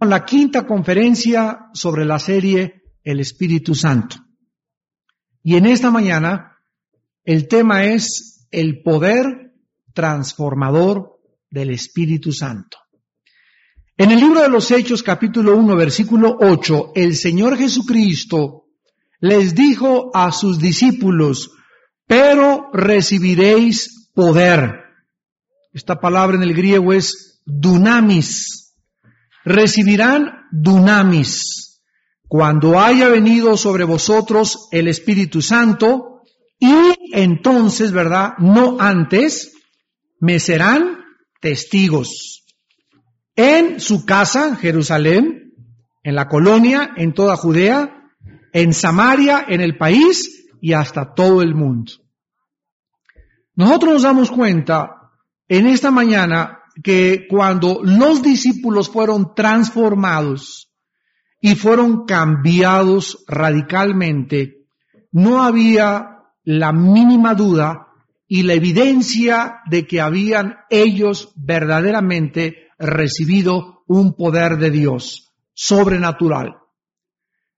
la quinta conferencia sobre la serie El Espíritu Santo. Y en esta mañana el tema es el poder transformador del Espíritu Santo. En el libro de los Hechos capítulo 1 versículo 8, el Señor Jesucristo les dijo a sus discípulos, pero recibiréis poder. Esta palabra en el griego es dunamis, recibirán dunamis cuando haya venido sobre vosotros el Espíritu Santo y entonces, ¿verdad? No antes, me serán testigos en su casa, Jerusalén, en la colonia, en toda Judea, en Samaria, en el país y hasta todo el mundo. Nosotros nos damos cuenta en esta mañana que cuando los discípulos fueron transformados y fueron cambiados radicalmente, no había la mínima duda y la evidencia de que habían ellos verdaderamente recibido un poder de Dios sobrenatural.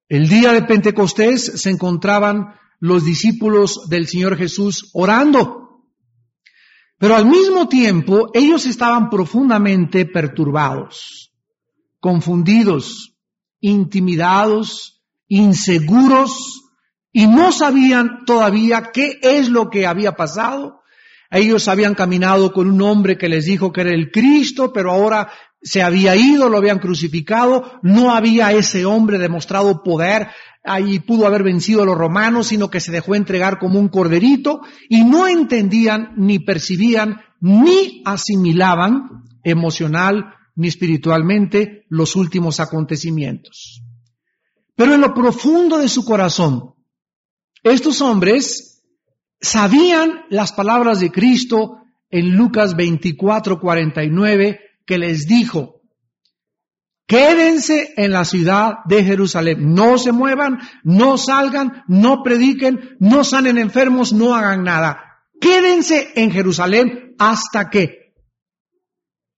El día de Pentecostés se encontraban los discípulos del Señor Jesús orando pero al mismo tiempo ellos estaban profundamente perturbados, confundidos, intimidados, inseguros y no sabían todavía qué es lo que había pasado. Ellos habían caminado con un hombre que les dijo que era el Cristo, pero ahora se había ido, lo habían crucificado, no había ese hombre demostrado poder, ahí pudo haber vencido a los romanos, sino que se dejó entregar como un corderito y no entendían ni percibían ni asimilaban emocional ni espiritualmente los últimos acontecimientos. Pero en lo profundo de su corazón, estos hombres sabían las palabras de Cristo en Lucas 24, 49, que les dijo, Quédense en la ciudad de Jerusalén. No se muevan, no salgan, no prediquen, no sanen enfermos, no hagan nada. Quédense en Jerusalén hasta que,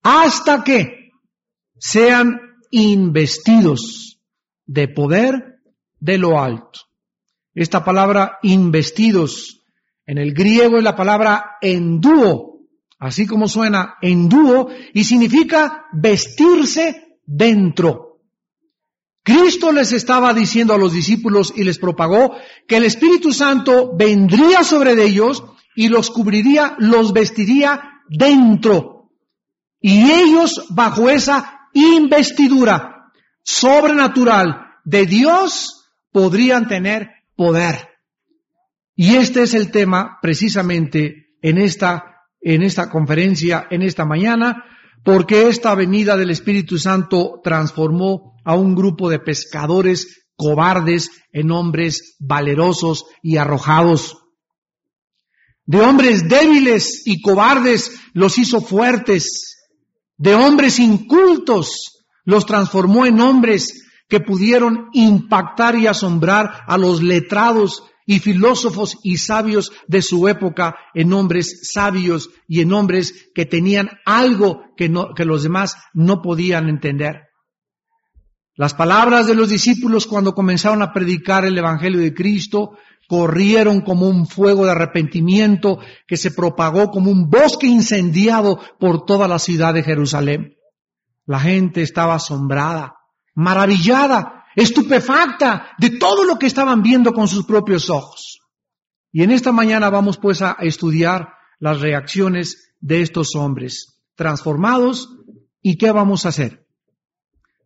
hasta que sean investidos de poder de lo alto. Esta palabra investidos en el griego es la palabra endúo, así como suena endúo, y significa vestirse dentro. Cristo les estaba diciendo a los discípulos y les propagó que el Espíritu Santo vendría sobre ellos y los cubriría, los vestiría dentro. Y ellos bajo esa investidura sobrenatural de Dios podrían tener poder. Y este es el tema precisamente en esta, en esta conferencia, en esta mañana, porque esta venida del Espíritu Santo transformó a un grupo de pescadores cobardes en hombres valerosos y arrojados. De hombres débiles y cobardes los hizo fuertes. De hombres incultos los transformó en hombres que pudieron impactar y asombrar a los letrados y filósofos y sabios de su época en hombres sabios y en hombres que tenían algo que, no, que los demás no podían entender. Las palabras de los discípulos cuando comenzaron a predicar el Evangelio de Cristo corrieron como un fuego de arrepentimiento que se propagó como un bosque incendiado por toda la ciudad de Jerusalén. La gente estaba asombrada, maravillada estupefacta de todo lo que estaban viendo con sus propios ojos. Y en esta mañana vamos pues a estudiar las reacciones de estos hombres transformados y qué vamos a hacer.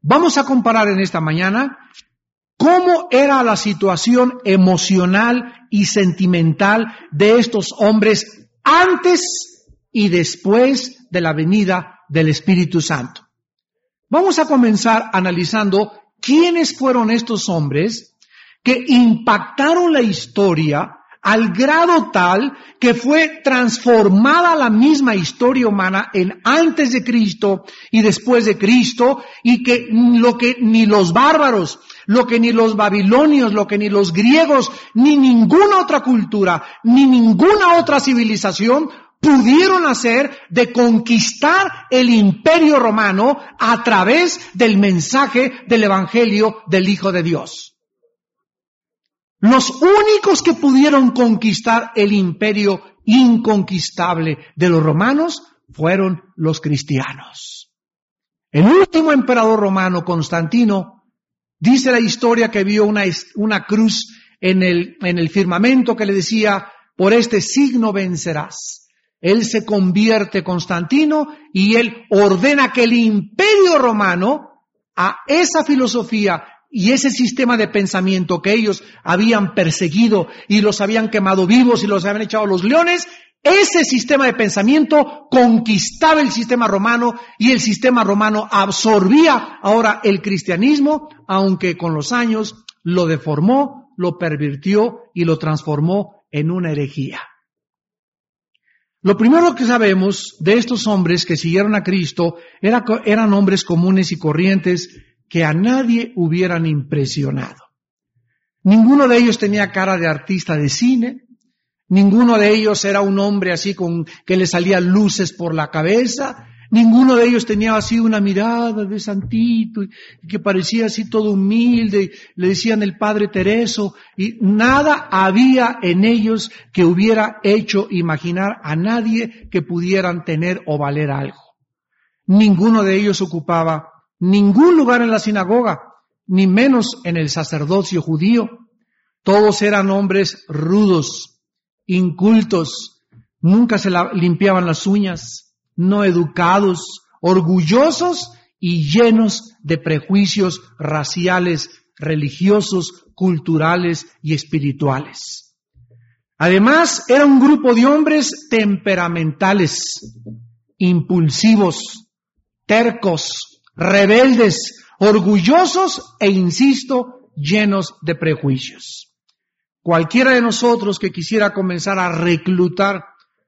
Vamos a comparar en esta mañana cómo era la situación emocional y sentimental de estos hombres antes y después de la venida del Espíritu Santo. Vamos a comenzar analizando quiénes fueron estos hombres que impactaron la historia al grado tal que fue transformada la misma historia humana en antes de Cristo y después de Cristo y que lo que ni los bárbaros, lo que ni los babilonios, lo que ni los griegos, ni ninguna otra cultura, ni ninguna otra civilización pudieron hacer de conquistar el imperio romano a través del mensaje del Evangelio del Hijo de Dios. Los únicos que pudieron conquistar el imperio inconquistable de los romanos fueron los cristianos. El último emperador romano, Constantino, dice la historia que vio una, una cruz en el, en el firmamento que le decía, por este signo vencerás. Él se convierte Constantino y él ordena que el imperio romano a esa filosofía y ese sistema de pensamiento que ellos habían perseguido y los habían quemado vivos y los habían echado los leones, ese sistema de pensamiento conquistaba el sistema romano y el sistema romano absorbía ahora el cristianismo, aunque con los años lo deformó, lo pervirtió y lo transformó en una herejía. Lo primero que sabemos de estos hombres que siguieron a Cristo eran hombres comunes y corrientes que a nadie hubieran impresionado. Ninguno de ellos tenía cara de artista de cine, ninguno de ellos era un hombre así con que le salían luces por la cabeza, Ninguno de ellos tenía así una mirada de santito y que parecía así todo humilde. Le decían el Padre Tereso y nada había en ellos que hubiera hecho imaginar a nadie que pudieran tener o valer algo. Ninguno de ellos ocupaba ningún lugar en la sinagoga, ni menos en el sacerdocio judío. Todos eran hombres rudos, incultos, nunca se limpiaban las uñas, no educados, orgullosos y llenos de prejuicios raciales, religiosos, culturales y espirituales. Además, era un grupo de hombres temperamentales, impulsivos, tercos, rebeldes, orgullosos e, insisto, llenos de prejuicios. Cualquiera de nosotros que quisiera comenzar a reclutar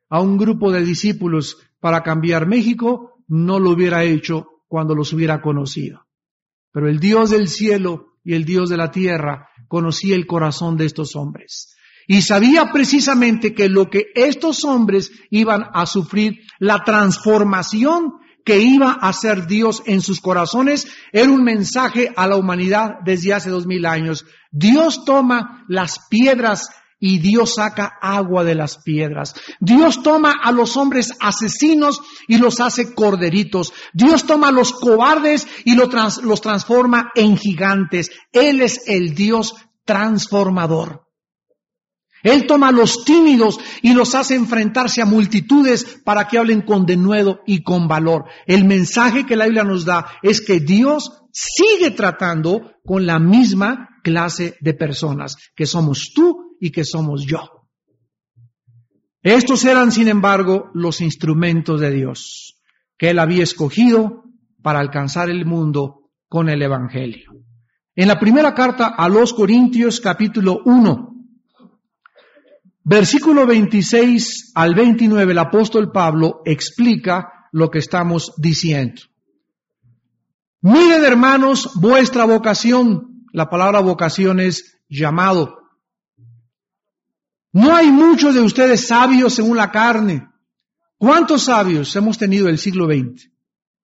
a un grupo de discípulos para cambiar México, no lo hubiera hecho cuando los hubiera conocido. Pero el Dios del cielo y el Dios de la tierra conocía el corazón de estos hombres. Y sabía precisamente que lo que estos hombres iban a sufrir, la transformación que iba a hacer Dios en sus corazones, era un mensaje a la humanidad desde hace dos mil años. Dios toma las piedras y Dios saca agua de las piedras. Dios toma a los hombres asesinos y los hace corderitos. Dios toma a los cobardes y los transforma en gigantes. Él es el Dios transformador. Él toma a los tímidos y los hace enfrentarse a multitudes para que hablen con denuedo y con valor. El mensaje que la Biblia nos da es que Dios sigue tratando con la misma clase de personas, que somos tú y que somos yo. Estos eran, sin embargo, los instrumentos de Dios que Él había escogido para alcanzar el mundo con el Evangelio. En la primera carta a los Corintios capítulo 1, versículo 26 al 29, el apóstol Pablo explica lo que estamos diciendo. Miren hermanos vuestra vocación. La palabra vocación es llamado. No hay muchos de ustedes sabios según la carne. ¿Cuántos sabios hemos tenido el siglo XX?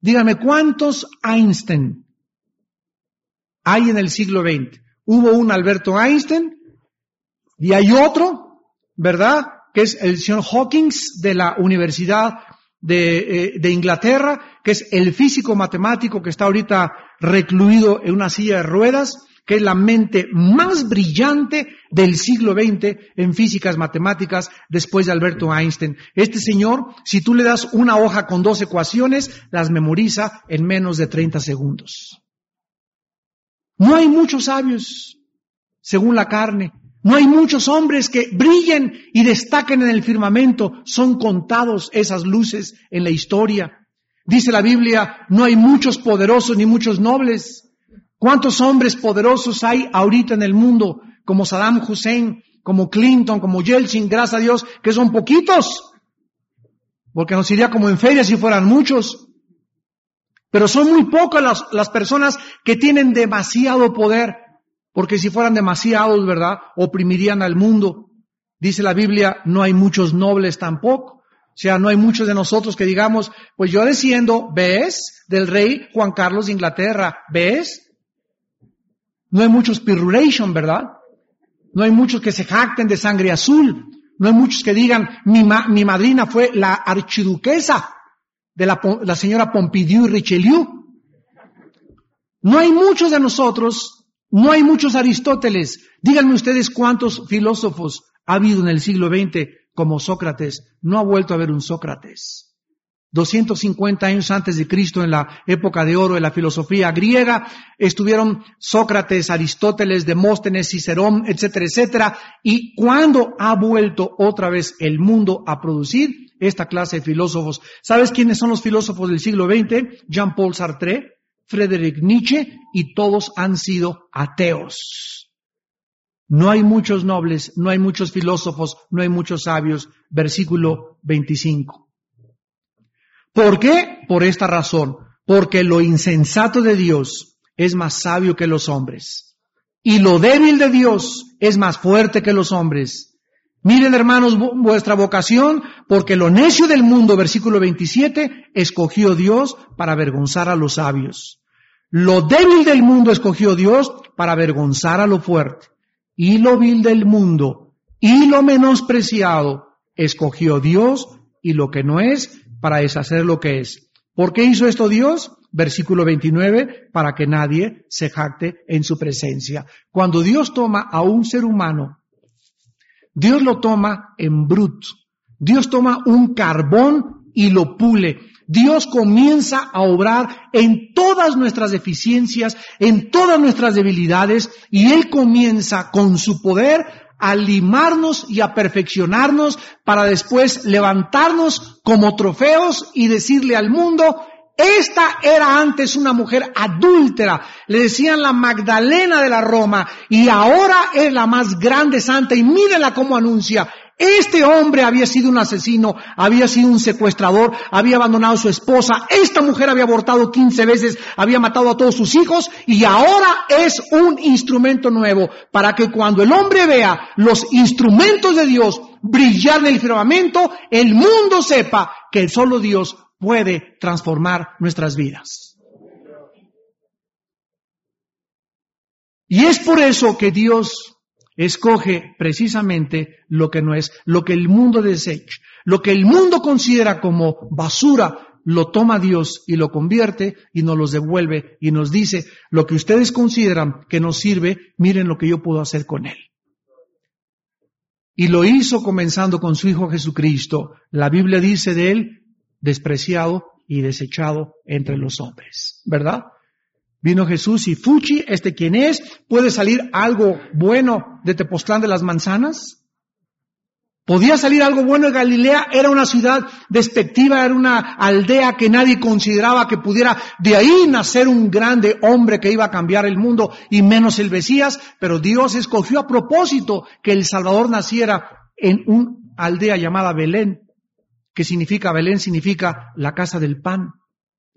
Díganme, ¿cuántos Einstein hay en el siglo XX? Hubo un Alberto Einstein y hay otro, ¿verdad? Que es el señor Hawkins de la Universidad de, eh, de Inglaterra, que es el físico matemático que está ahorita recluido en una silla de ruedas que es la mente más brillante del siglo XX en físicas matemáticas después de Alberto Einstein. Este señor, si tú le das una hoja con dos ecuaciones, las memoriza en menos de 30 segundos. No hay muchos sabios, según la carne. No hay muchos hombres que brillen y destaquen en el firmamento. Son contados esas luces en la historia. Dice la Biblia, no hay muchos poderosos ni muchos nobles. ¿Cuántos hombres poderosos hay ahorita en el mundo, como Saddam Hussein, como Clinton, como Yeltsin, gracias a Dios, que son poquitos? Porque nos iría como en feria si fueran muchos. Pero son muy pocas las, las personas que tienen demasiado poder, porque si fueran demasiados, ¿verdad? Oprimirían al mundo. Dice la Biblia, no hay muchos nobles tampoco. O sea, no hay muchos de nosotros que digamos, pues yo desciendo, ¿ves? Del rey Juan Carlos de Inglaterra, ¿ves? No hay muchos pirulation, ¿verdad? No hay muchos que se jacten de sangre azul. No hay muchos que digan, mi, mi madrina fue la archiduquesa de la, la señora Pompidou y Richelieu. No hay muchos de nosotros, no hay muchos Aristóteles. Díganme ustedes cuántos filósofos ha habido en el siglo XX como Sócrates. No ha vuelto a haber un Sócrates. 250 años antes de Cristo, en la época de oro de la filosofía griega, estuvieron Sócrates, Aristóteles, Demóstenes, Cicerón, etcétera, etcétera. Y cuando ha vuelto otra vez el mundo a producir esta clase de filósofos, ¿sabes quiénes son los filósofos del siglo XX? Jean-Paul Sartre, Friedrich Nietzsche, y todos han sido ateos. No hay muchos nobles, no hay muchos filósofos, no hay muchos sabios. Versículo 25. ¿Por qué? Por esta razón. Porque lo insensato de Dios es más sabio que los hombres. Y lo débil de Dios es más fuerte que los hombres. Miren hermanos vuestra vocación, porque lo necio del mundo, versículo 27, escogió Dios para avergonzar a los sabios. Lo débil del mundo escogió Dios para avergonzar a lo fuerte. Y lo vil del mundo y lo menospreciado escogió Dios y lo que no es para deshacer lo que es. ¿Por qué hizo esto Dios? Versículo 29, para que nadie se jacte en su presencia. Cuando Dios toma a un ser humano, Dios lo toma en brut. Dios toma un carbón y lo pule. Dios comienza a obrar en todas nuestras deficiencias, en todas nuestras debilidades, y Él comienza con su poder a limarnos y a perfeccionarnos para después levantarnos como trofeos y decirle al mundo, esta era antes una mujer adúltera, le decían la Magdalena de la Roma, y ahora es la más grande santa, y mírenla cómo anuncia, este hombre había sido un asesino, había sido un secuestrador, había abandonado a su esposa, esta mujer había abortado 15 veces, había matado a todos sus hijos y ahora es un instrumento nuevo para que cuando el hombre vea los instrumentos de Dios brillar en el firmamento, el mundo sepa que solo Dios puede transformar nuestras vidas. Y es por eso que Dios escoge precisamente lo que no es, lo que el mundo desecha, lo que el mundo considera como basura, lo toma Dios y lo convierte y nos los devuelve y nos dice, lo que ustedes consideran que nos sirve, miren lo que yo puedo hacer con él. Y lo hizo comenzando con su Hijo Jesucristo. La Biblia dice de él, despreciado y desechado entre los hombres, ¿verdad? Vino Jesús y Fuchi, este quién es, puede salir algo bueno de Tepoztlán de las Manzanas. Podía salir algo bueno de Galilea, era una ciudad despectiva, era una aldea que nadie consideraba que pudiera de ahí nacer un grande hombre que iba a cambiar el mundo y menos el Mesías, pero Dios escogió a propósito que el Salvador naciera en una aldea llamada Belén, que significa, Belén significa la casa del pan.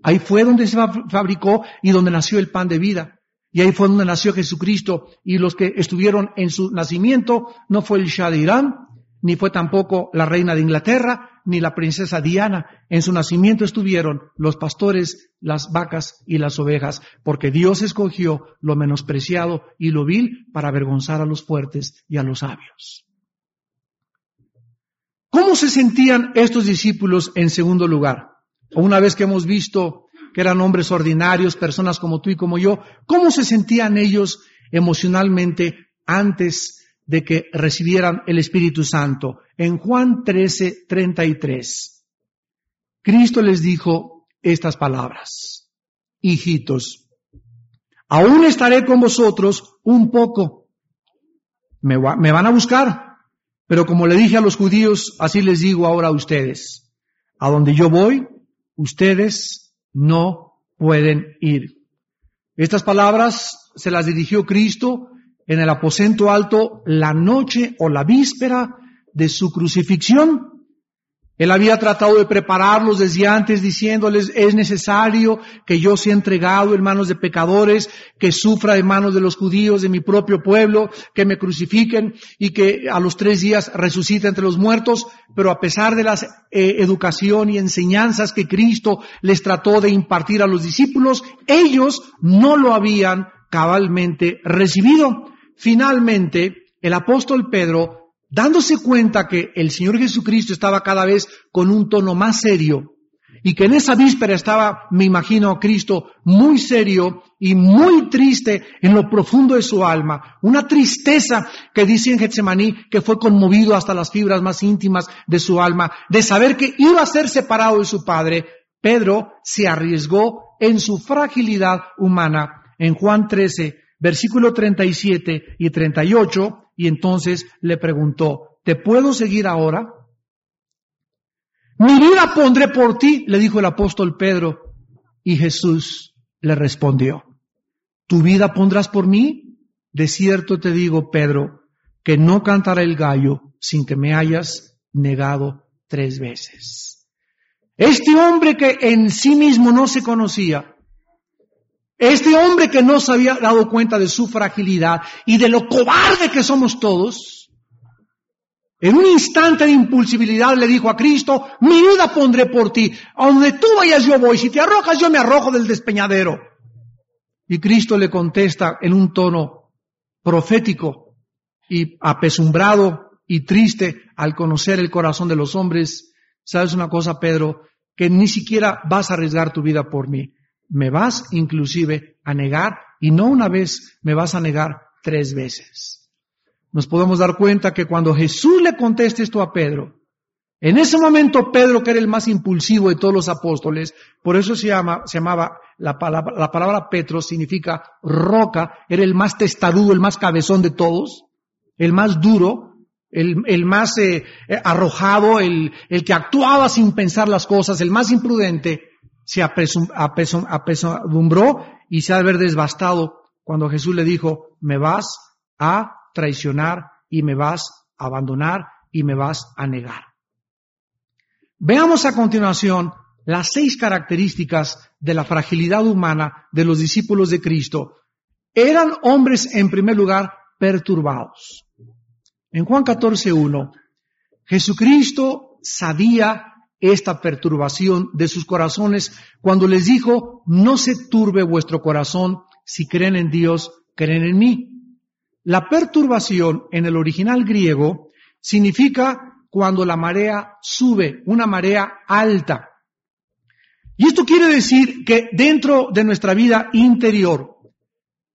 Ahí fue donde se fabricó y donde nació el pan de vida. Y ahí fue donde nació Jesucristo. Y los que estuvieron en su nacimiento no fue el Shah de Irán, ni fue tampoco la reina de Inglaterra, ni la princesa Diana. En su nacimiento estuvieron los pastores, las vacas y las ovejas, porque Dios escogió lo menospreciado y lo vil para avergonzar a los fuertes y a los sabios. ¿Cómo se sentían estos discípulos en segundo lugar? Una vez que hemos visto que eran hombres ordinarios, personas como tú y como yo, ¿cómo se sentían ellos emocionalmente antes de que recibieran el Espíritu Santo? En Juan 13, 33, Cristo les dijo estas palabras, hijitos, aún estaré con vosotros un poco, me, me van a buscar, pero como le dije a los judíos, así les digo ahora a ustedes, a donde yo voy, ustedes no pueden ir. Estas palabras se las dirigió Cristo en el aposento alto la noche o la víspera de su crucifixión. Él había tratado de prepararlos desde antes diciéndoles, es necesario que yo sea entregado en manos de pecadores, que sufra en manos de los judíos de mi propio pueblo, que me crucifiquen y que a los tres días resucite entre los muertos. Pero a pesar de la eh, educación y enseñanzas que Cristo les trató de impartir a los discípulos, ellos no lo habían cabalmente recibido. Finalmente, el apóstol Pedro dándose cuenta que el Señor Jesucristo estaba cada vez con un tono más serio y que en esa víspera estaba, me imagino, Cristo muy serio y muy triste en lo profundo de su alma, una tristeza que dice en Getsemaní que fue conmovido hasta las fibras más íntimas de su alma, de saber que iba a ser separado de su Padre, Pedro se arriesgó en su fragilidad humana. En Juan 13, versículo 37 y 38, y entonces le preguntó, ¿te puedo seguir ahora? Mi vida pondré por ti, le dijo el apóstol Pedro. Y Jesús le respondió, ¿tu vida pondrás por mí? De cierto te digo, Pedro, que no cantará el gallo sin que me hayas negado tres veces. Este hombre que en sí mismo no se conocía, este hombre que no se había dado cuenta de su fragilidad y de lo cobarde que somos todos, en un instante de impulsibilidad le dijo a Cristo, mi vida pondré por ti, a donde tú vayas yo voy, si te arrojas yo me arrojo del despeñadero. Y Cristo le contesta en un tono profético y apesumbrado y triste al conocer el corazón de los hombres, sabes una cosa, Pedro, que ni siquiera vas a arriesgar tu vida por mí me vas inclusive a negar y no una vez, me vas a negar tres veces. Nos podemos dar cuenta que cuando Jesús le contesta esto a Pedro, en ese momento Pedro, que era el más impulsivo de todos los apóstoles, por eso se, llama, se llamaba, la palabra, la Petro significa roca, era el más testarudo, el más cabezón de todos, el más duro, el, más eh, eh, arrojado, el, el que actuaba sin pensar las cosas, el más imprudente, se apesadumbró y se ha de haber desbastado cuando Jesús le dijo, me vas a traicionar y me vas a abandonar y me vas a negar. Veamos a continuación las seis características de la fragilidad humana de los discípulos de Cristo. Eran hombres, en primer lugar, perturbados. En Juan 14.1, Jesucristo sabía esta perturbación de sus corazones cuando les dijo, no se turbe vuestro corazón, si creen en Dios, creen en mí. La perturbación en el original griego significa cuando la marea sube, una marea alta. Y esto quiere decir que dentro de nuestra vida interior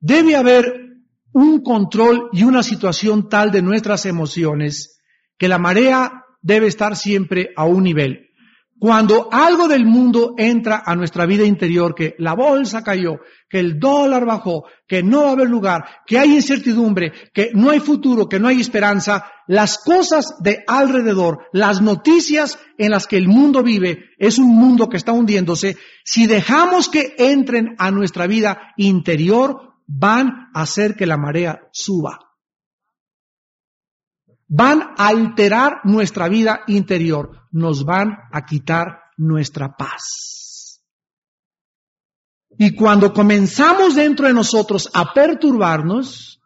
debe haber un control y una situación tal de nuestras emociones que la marea debe estar siempre a un nivel. Cuando algo del mundo entra a nuestra vida interior, que la bolsa cayó, que el dólar bajó, que no va a haber lugar, que hay incertidumbre, que no hay futuro, que no hay esperanza, las cosas de alrededor, las noticias en las que el mundo vive, es un mundo que está hundiéndose, si dejamos que entren a nuestra vida interior, van a hacer que la marea suba van a alterar nuestra vida interior, nos van a quitar nuestra paz. Y cuando comenzamos dentro de nosotros a perturbarnos,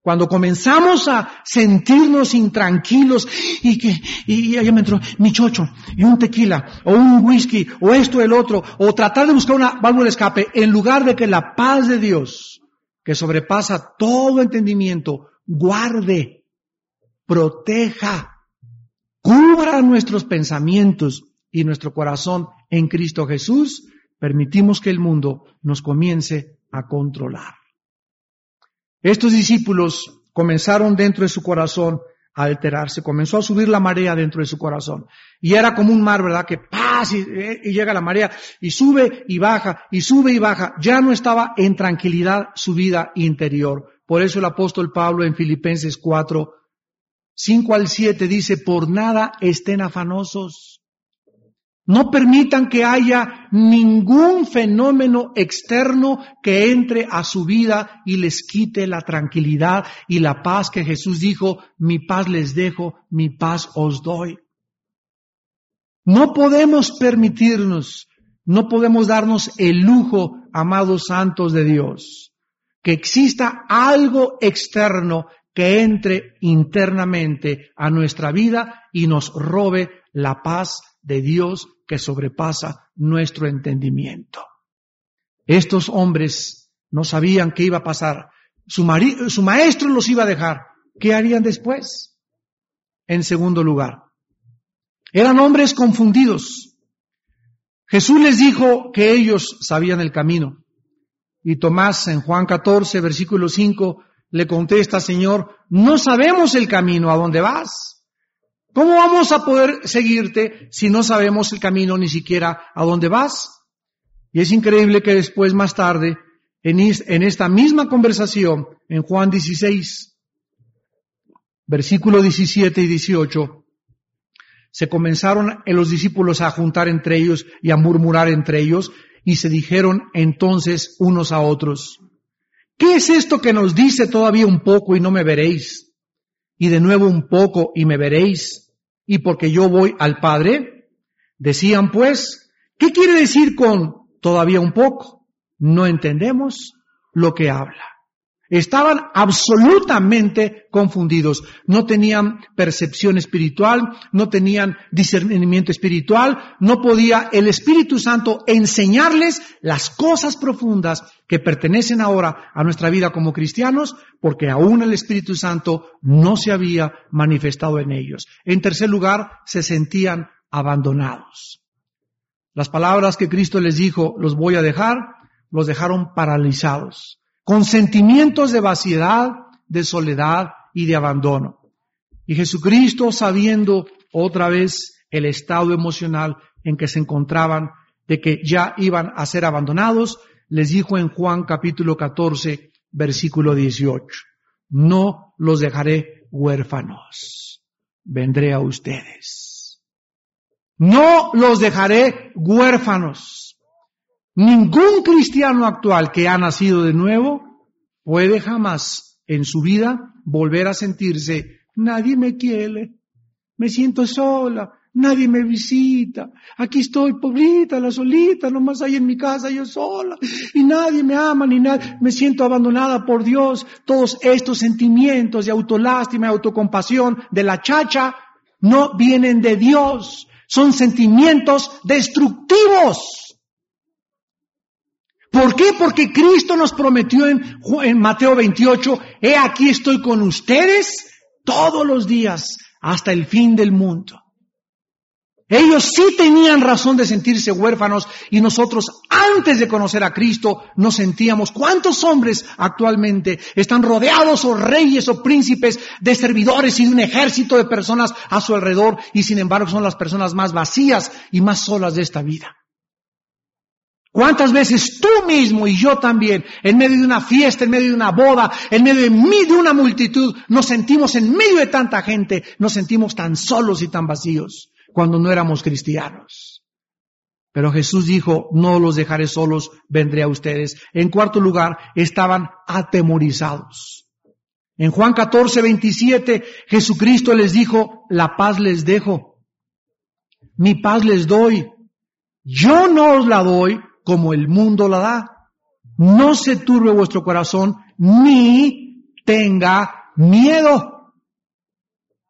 cuando comenzamos a sentirnos intranquilos y que, y ya me entró mi chocho y un tequila o un whisky o esto el otro o tratar de buscar una válvula de escape en lugar de que la paz de Dios que sobrepasa todo entendimiento guarde proteja, cubra nuestros pensamientos y nuestro corazón en Cristo Jesús, permitimos que el mundo nos comience a controlar. Estos discípulos comenzaron dentro de su corazón a alterarse, comenzó a subir la marea dentro de su corazón. Y era como un mar, ¿verdad? Que pasa y, eh, y, llega la marea y sube y baja y sube y baja. Ya no estaba en tranquilidad su vida interior. Por eso el apóstol Pablo en Filipenses 4 5 al 7 dice, por nada estén afanosos. No permitan que haya ningún fenómeno externo que entre a su vida y les quite la tranquilidad y la paz que Jesús dijo, mi paz les dejo, mi paz os doy. No podemos permitirnos, no podemos darnos el lujo, amados santos de Dios, que exista algo externo que entre internamente a nuestra vida y nos robe la paz de Dios que sobrepasa nuestro entendimiento. Estos hombres no sabían qué iba a pasar. Su, su maestro los iba a dejar. ¿Qué harían después? En segundo lugar, eran hombres confundidos. Jesús les dijo que ellos sabían el camino. Y Tomás en Juan 14, versículo 5, le contesta, Señor, no sabemos el camino a dónde vas. ¿Cómo vamos a poder seguirte si no sabemos el camino ni siquiera a dónde vas? Y es increíble que después, más tarde, en, esta misma conversación, en Juan 16, versículo 17 y 18, se comenzaron los discípulos a juntar entre ellos y a murmurar entre ellos y se dijeron entonces unos a otros, ¿qué es esto que nos dice todavía un poco y no me veréis? Y de nuevo un poco y me veréis, y porque yo voy al Padre. Decían pues, ¿qué quiere decir con todavía un poco? No entendemos lo que habla. Estaban absolutamente confundidos. No tenían percepción espiritual, no tenían discernimiento espiritual, no podía el Espíritu Santo enseñarles las cosas profundas que pertenecen ahora a nuestra vida como cristianos, porque aún el Espíritu Santo no se había manifestado en ellos. En tercer lugar, se sentían abandonados. Las palabras que Cristo les dijo, los voy a dejar, los dejaron paralizados con sentimientos de vaciedad, de soledad y de abandono. Y Jesucristo, sabiendo otra vez el estado emocional en que se encontraban, de que ya iban a ser abandonados, les dijo en Juan capítulo 14, versículo 18, no los dejaré huérfanos, vendré a ustedes. No los dejaré huérfanos. Ningún cristiano actual que ha nacido de nuevo puede jamás en su vida volver a sentirse, nadie me quiere, me siento sola, nadie me visita, aquí estoy pobrita, la solita, nomás ahí en mi casa yo sola, y nadie me ama, ni nadie, me siento abandonada por Dios. Todos estos sentimientos de autolástima y autocompasión de la chacha no vienen de Dios, son sentimientos destructivos. ¿Por qué? Porque Cristo nos prometió en, Mateo 28, he aquí estoy con ustedes todos los días hasta el fin del mundo. Ellos sí tenían razón de sentirse huérfanos y nosotros antes de conocer a Cristo nos sentíamos. ¿Cuántos hombres actualmente están rodeados o reyes o príncipes de servidores y de un ejército de personas a su alrededor y sin embargo son las personas más vacías y más solas de esta vida? ¿Cuántas veces tú mismo y yo también, en medio de una fiesta, en medio de una boda, en medio de, mí, de una multitud, nos sentimos en medio de tanta gente, nos sentimos tan solos y tan vacíos cuando no éramos cristianos? Pero Jesús dijo, no los dejaré solos, vendré a ustedes. En cuarto lugar, estaban atemorizados. En Juan 14, 27, Jesucristo les dijo, la paz les dejo, mi paz les doy. Yo no os la doy como el mundo la da. No se turbe vuestro corazón ni tenga miedo.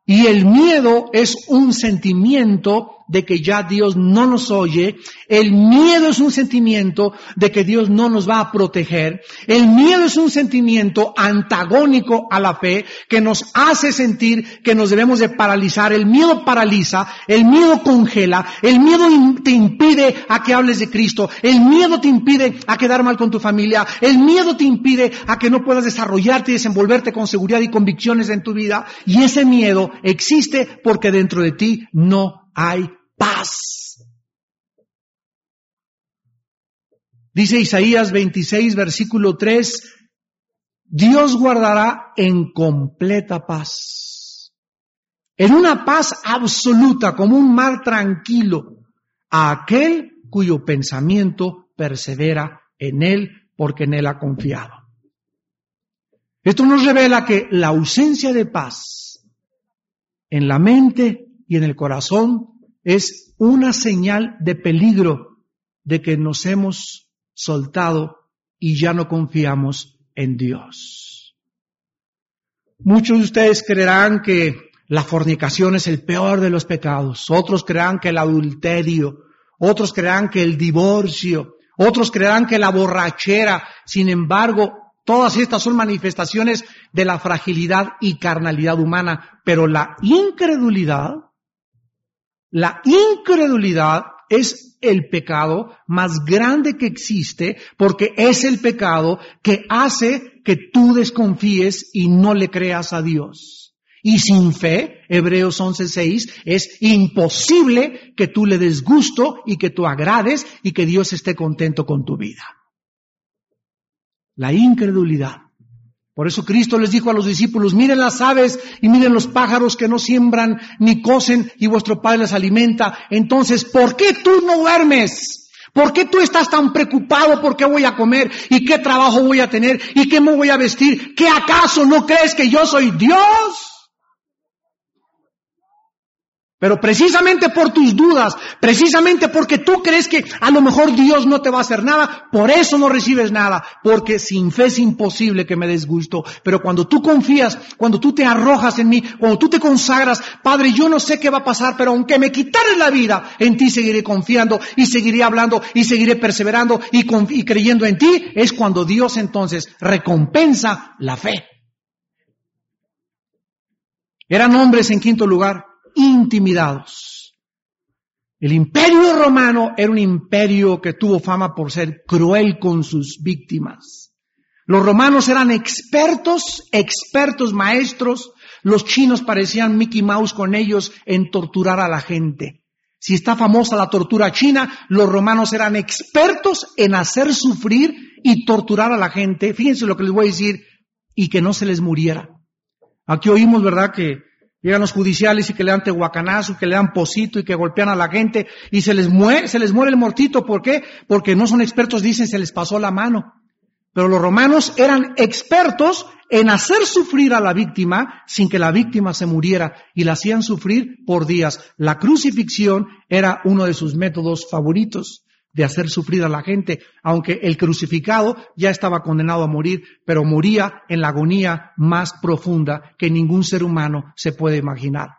Y el miedo es un sentimiento de que ya Dios no nos oye. El miedo es un sentimiento de que Dios no nos va a proteger. El miedo es un sentimiento antagónico a la fe que nos hace sentir que nos debemos de paralizar. El miedo paraliza, el miedo congela, el miedo te impide a que hables de Cristo, el miedo te impide a quedar mal con tu familia, el miedo te impide a que no puedas desarrollarte y desenvolverte con seguridad y convicciones en tu vida. Y ese miedo existe porque dentro de ti no hay paz. Dice Isaías 26, versículo 3, Dios guardará en completa paz, en una paz absoluta, como un mar tranquilo, a aquel cuyo pensamiento persevera en él porque en él ha confiado. Esto nos revela que la ausencia de paz en la mente y en el corazón es una señal de peligro de que nos hemos soltado y ya no confiamos en Dios. Muchos de ustedes creerán que la fornicación es el peor de los pecados, otros creerán que el adulterio, otros creerán que el divorcio, otros creerán que la borrachera, sin embargo, todas estas son manifestaciones de la fragilidad y carnalidad humana, pero la incredulidad, la incredulidad es el pecado más grande que existe porque es el pecado que hace que tú desconfíes y no le creas a Dios. Y sin fe, Hebreos 11:6, es imposible que tú le des gusto y que tú agrades y que Dios esté contento con tu vida. La incredulidad. Por eso Cristo les dijo a los discípulos, miren las aves y miren los pájaros que no siembran ni cosen y vuestro Padre les alimenta. Entonces, ¿por qué tú no duermes? ¿Por qué tú estás tan preocupado por qué voy a comer y qué trabajo voy a tener y qué me voy a vestir? ¿Qué acaso no crees que yo soy Dios? Pero precisamente por tus dudas, precisamente porque tú crees que a lo mejor Dios no te va a hacer nada, por eso no recibes nada, porque sin fe es imposible que me des gusto. Pero cuando tú confías, cuando tú te arrojas en mí, cuando tú te consagras, Padre, yo no sé qué va a pasar, pero aunque me quitares la vida, en ti seguiré confiando y seguiré hablando y seguiré perseverando y, y creyendo en ti, es cuando Dios entonces recompensa la fe. Eran hombres en quinto lugar intimidados. El imperio romano era un imperio que tuvo fama por ser cruel con sus víctimas. Los romanos eran expertos, expertos maestros. Los chinos parecían Mickey Mouse con ellos en torturar a la gente. Si está famosa la tortura china, los romanos eran expertos en hacer sufrir y torturar a la gente. Fíjense lo que les voy a decir y que no se les muriera. Aquí oímos, ¿verdad? Que Llegan los judiciales y que le dan tehuacanazo, que le dan posito y que golpean a la gente y se les muere, se les muere el mortito. ¿Por qué? Porque no son expertos, dicen se les pasó la mano. Pero los romanos eran expertos en hacer sufrir a la víctima sin que la víctima se muriera y la hacían sufrir por días. La crucifixión era uno de sus métodos favoritos de hacer sufrir a la gente, aunque el crucificado ya estaba condenado a morir, pero moría en la agonía más profunda que ningún ser humano se puede imaginar.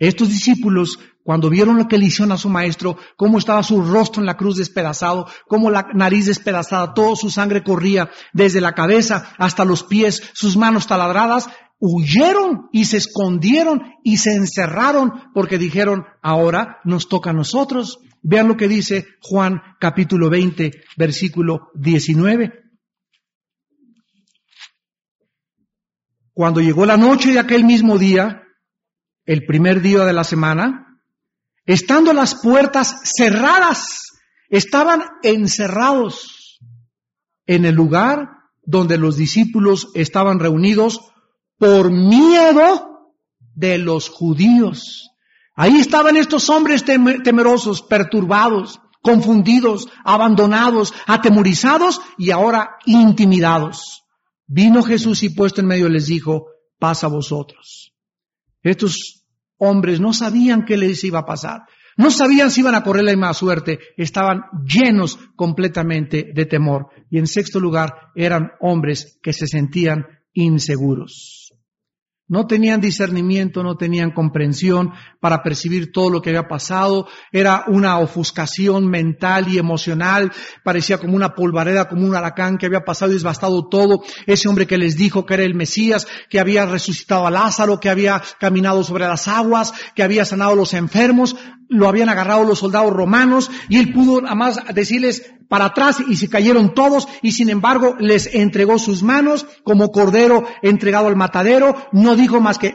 Estos discípulos, cuando vieron lo que le hicieron a su maestro, cómo estaba su rostro en la cruz despedazado, cómo la nariz despedazada, toda su sangre corría desde la cabeza hasta los pies, sus manos taladradas, huyeron y se escondieron y se encerraron porque dijeron, ahora nos toca a nosotros. Vean lo que dice Juan capítulo 20, versículo 19. Cuando llegó la noche de aquel mismo día, el primer día de la semana, estando las puertas cerradas, estaban encerrados en el lugar donde los discípulos estaban reunidos por miedo de los judíos. Ahí estaban estos hombres temerosos, perturbados, confundidos, abandonados, atemorizados y ahora intimidados. Vino Jesús y puesto en medio les dijo, pasa a vosotros. Estos hombres no sabían qué les iba a pasar. No sabían si iban a correr la misma suerte. Estaban llenos completamente de temor. Y en sexto lugar, eran hombres que se sentían inseguros. No tenían discernimiento, no tenían comprensión para percibir todo lo que había pasado. Era una ofuscación mental y emocional. Parecía como una polvareda, como un huracán que había pasado y desbastado todo. Ese hombre que les dijo que era el Mesías, que había resucitado a Lázaro, que había caminado sobre las aguas, que había sanado a los enfermos, lo habían agarrado los soldados romanos y él pudo además decirles para atrás y se cayeron todos y sin embargo les entregó sus manos como cordero entregado al matadero, no dijo más que,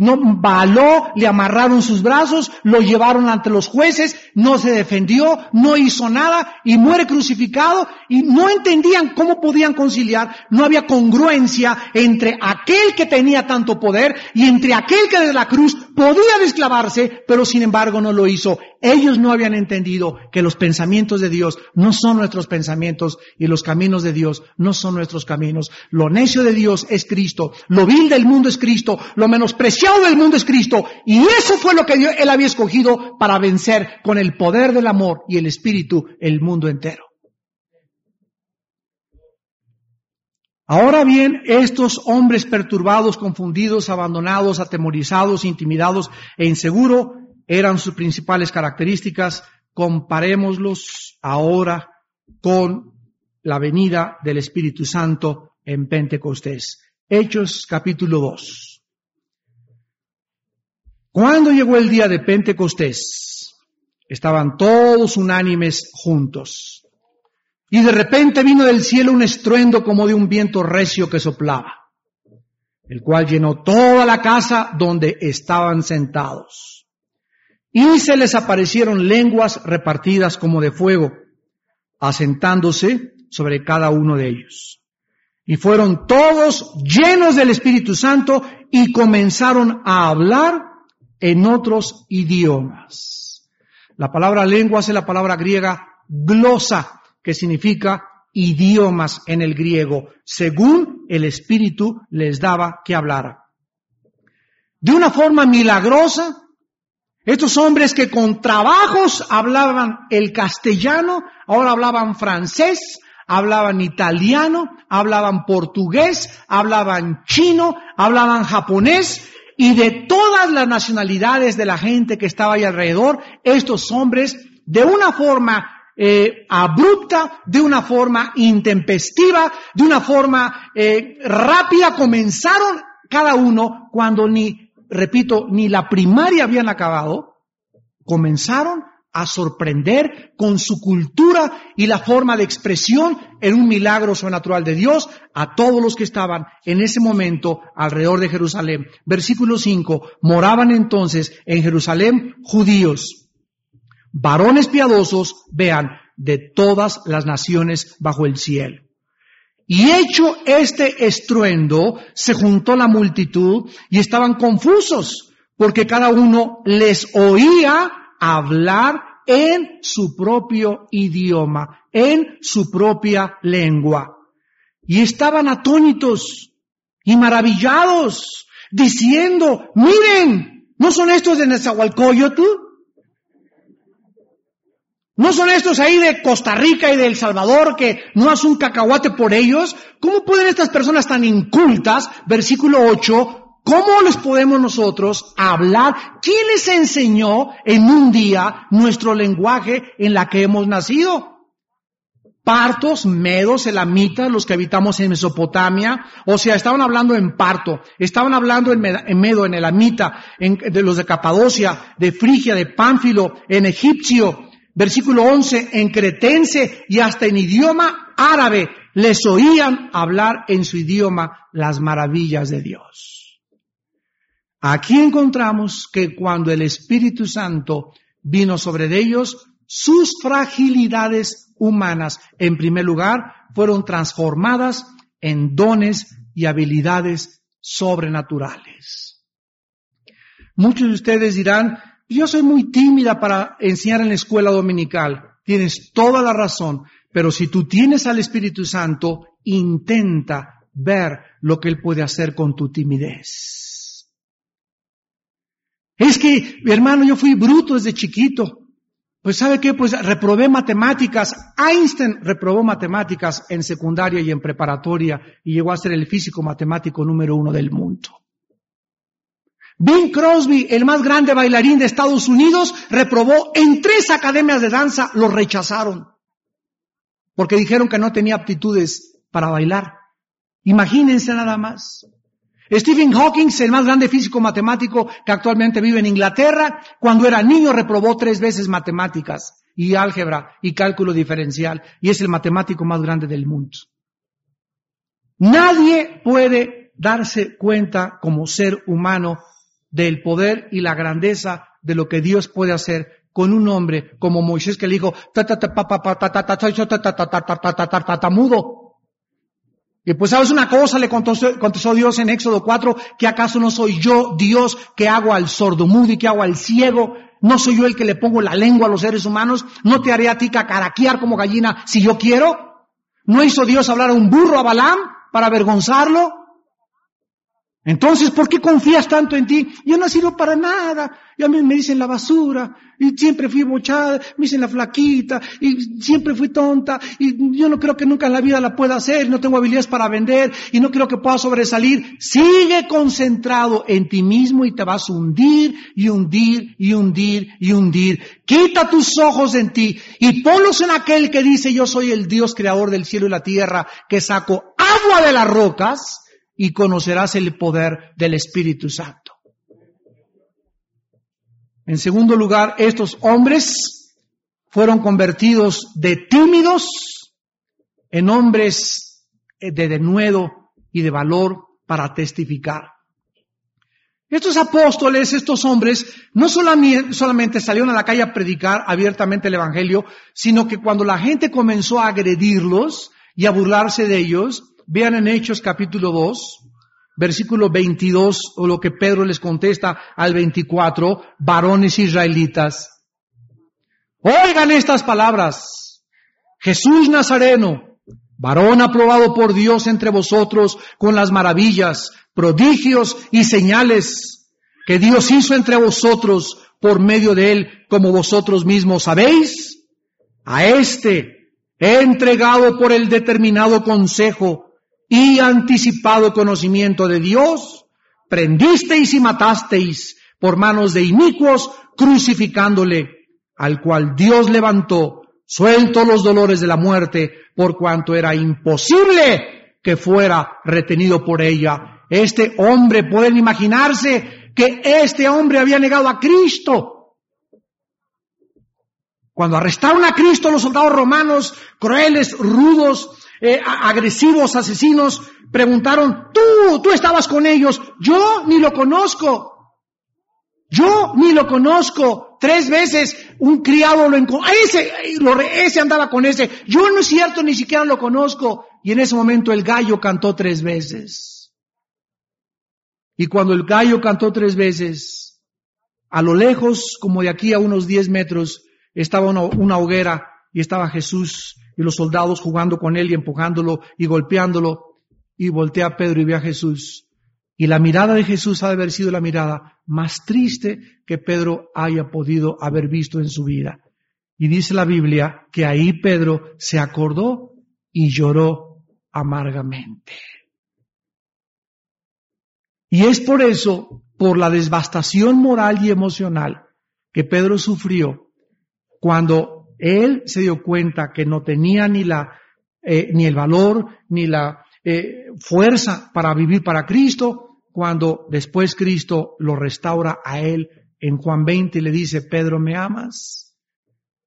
no baló, le amarraron sus brazos, lo llevaron ante los jueces, no se defendió, no hizo nada y muere crucificado y no entendían cómo podían conciliar, no había congruencia entre aquel que tenía tanto poder y entre aquel que desde la cruz Podía desclavarse, pero sin embargo no lo hizo. Ellos no habían entendido que los pensamientos de Dios no son nuestros pensamientos y los caminos de Dios no son nuestros caminos. Lo necio de Dios es Cristo, lo vil del mundo es Cristo, lo menospreciado del mundo es Cristo. Y eso fue lo que Él había escogido para vencer con el poder del amor y el Espíritu el mundo entero. Ahora bien, estos hombres perturbados, confundidos, abandonados, atemorizados, intimidados e inseguros eran sus principales características. Comparémoslos ahora con la venida del Espíritu Santo en Pentecostés. Hechos capítulo 2. Cuando llegó el día de Pentecostés, estaban todos unánimes juntos. Y de repente vino del cielo un estruendo como de un viento recio que soplaba, el cual llenó toda la casa donde estaban sentados. Y se les aparecieron lenguas repartidas como de fuego, asentándose sobre cada uno de ellos. Y fueron todos llenos del Espíritu Santo y comenzaron a hablar en otros idiomas. La palabra lenguas es la palabra griega glosa, que significa idiomas en el griego, según el Espíritu les daba que hablara. De una forma milagrosa, estos hombres que con trabajos hablaban el castellano, ahora hablaban francés, hablaban italiano, hablaban portugués, hablaban chino, hablaban japonés, y de todas las nacionalidades de la gente que estaba ahí alrededor, estos hombres, de una forma eh, abrupta, de una forma intempestiva, de una forma eh, rápida, comenzaron cada uno cuando ni, repito, ni la primaria habían acabado, comenzaron a sorprender con su cultura y la forma de expresión en un milagro sobrenatural de Dios a todos los que estaban en ese momento alrededor de Jerusalén. Versículo 5, moraban entonces en Jerusalén judíos varones piadosos, vean, de todas las naciones bajo el cielo. Y hecho este estruendo, se juntó la multitud y estaban confusos, porque cada uno les oía hablar en su propio idioma, en su propia lengua. Y estaban atónitos y maravillados, diciendo, miren, ¿no son estos de Nezahualcóyotl? ¿No son estos ahí de Costa Rica y de El Salvador que no hacen un cacahuate por ellos? ¿Cómo pueden estas personas tan incultas, versículo 8, cómo les podemos nosotros hablar? ¿Quién les enseñó en un día nuestro lenguaje en la que hemos nacido? Partos, medos, elamitas, los que habitamos en Mesopotamia, o sea, estaban hablando en parto, estaban hablando en, medo, en elamita, en, de los de Capadocia, de Frigia, de Pánfilo, en egipcio, Versículo 11, en cretense y hasta en idioma árabe les oían hablar en su idioma las maravillas de Dios. Aquí encontramos que cuando el Espíritu Santo vino sobre ellos, sus fragilidades humanas, en primer lugar, fueron transformadas en dones y habilidades sobrenaturales. Muchos de ustedes dirán, yo soy muy tímida para enseñar en la escuela dominical. Tienes toda la razón, pero si tú tienes al Espíritu Santo, intenta ver lo que Él puede hacer con tu timidez. Es que, hermano, yo fui bruto desde chiquito. Pues sabe qué, pues reprobé matemáticas. Einstein reprobó matemáticas en secundaria y en preparatoria y llegó a ser el físico matemático número uno del mundo. Bing Crosby, el más grande bailarín de Estados Unidos, reprobó en tres academias de danza, lo rechazaron. Porque dijeron que no tenía aptitudes para bailar. Imagínense nada más. Stephen Hawking, el más grande físico matemático que actualmente vive en Inglaterra, cuando era niño reprobó tres veces matemáticas y álgebra y cálculo diferencial y es el matemático más grande del mundo. Nadie puede darse cuenta como ser humano del poder y la grandeza de lo que Dios puede hacer con un hombre como Moisés que le dijo, mudo. Y pues sabes una cosa, le contestó, contestó, Dios en Éxodo 4, que acaso no soy yo Dios que hago al sordo mudo y que hago al ciego, no soy yo el que le pongo la lengua a los seres humanos, no te haré a ti cacaraquear como gallina si yo quiero. ¿No hizo Dios hablar a un burro a Balaam para avergonzarlo? Entonces, ¿por qué confías tanto en ti? Yo no sirvo para nada. Y a mí me dicen la basura. Y siempre fui bochada. Me dicen la flaquita. Y siempre fui tonta. Y yo no creo que nunca en la vida la pueda hacer. No tengo habilidades para vender. Y no creo que pueda sobresalir. Sigue concentrado en ti mismo y te vas a hundir y hundir y hundir y hundir. Quita tus ojos en ti y ponlos en aquel que dice yo soy el Dios creador del cielo y la tierra que saco agua de las rocas y conocerás el poder del Espíritu Santo. En segundo lugar, estos hombres fueron convertidos de tímidos en hombres de denuedo y de valor para testificar. Estos apóstoles, estos hombres, no solamente salieron a la calle a predicar abiertamente el Evangelio, sino que cuando la gente comenzó a agredirlos y a burlarse de ellos, Vean en Hechos capítulo 2, versículo 22, o lo que Pedro les contesta al 24, varones israelitas. Oigan estas palabras. Jesús Nazareno, varón aprobado por Dios entre vosotros con las maravillas, prodigios y señales que Dios hizo entre vosotros por medio de él, como vosotros mismos sabéis. A este entregado por el determinado consejo y anticipado conocimiento de Dios, prendisteis y matasteis por manos de inicuos, crucificándole, al cual Dios levantó, suelto los dolores de la muerte, por cuanto era imposible que fuera retenido por ella. Este hombre, pueden imaginarse que este hombre había negado a Cristo. Cuando arrestaron a Cristo los soldados romanos, crueles, rudos, eh, agresivos, asesinos, preguntaron, tú, tú estabas con ellos, yo ni lo conozco. Yo ni lo conozco. Tres veces un criado lo encontró. Ese, ese andaba con ese. Yo no es cierto, ni siquiera lo conozco. Y en ese momento el gallo cantó tres veces. Y cuando el gallo cantó tres veces, a lo lejos, como de aquí a unos diez metros, estaba una hoguera y estaba Jesús y los soldados jugando con él y empujándolo y golpeándolo. Y voltea a Pedro y ve a Jesús. Y la mirada de Jesús ha de haber sido la mirada más triste que Pedro haya podido haber visto en su vida. Y dice la Biblia que ahí Pedro se acordó y lloró amargamente. Y es por eso, por la devastación moral y emocional que Pedro sufrió cuando él se dio cuenta que no tenía ni la, eh, ni el valor, ni la eh, fuerza para vivir para Cristo, cuando después Cristo lo restaura a él en Juan 20 y le dice, Pedro, ¿me amas?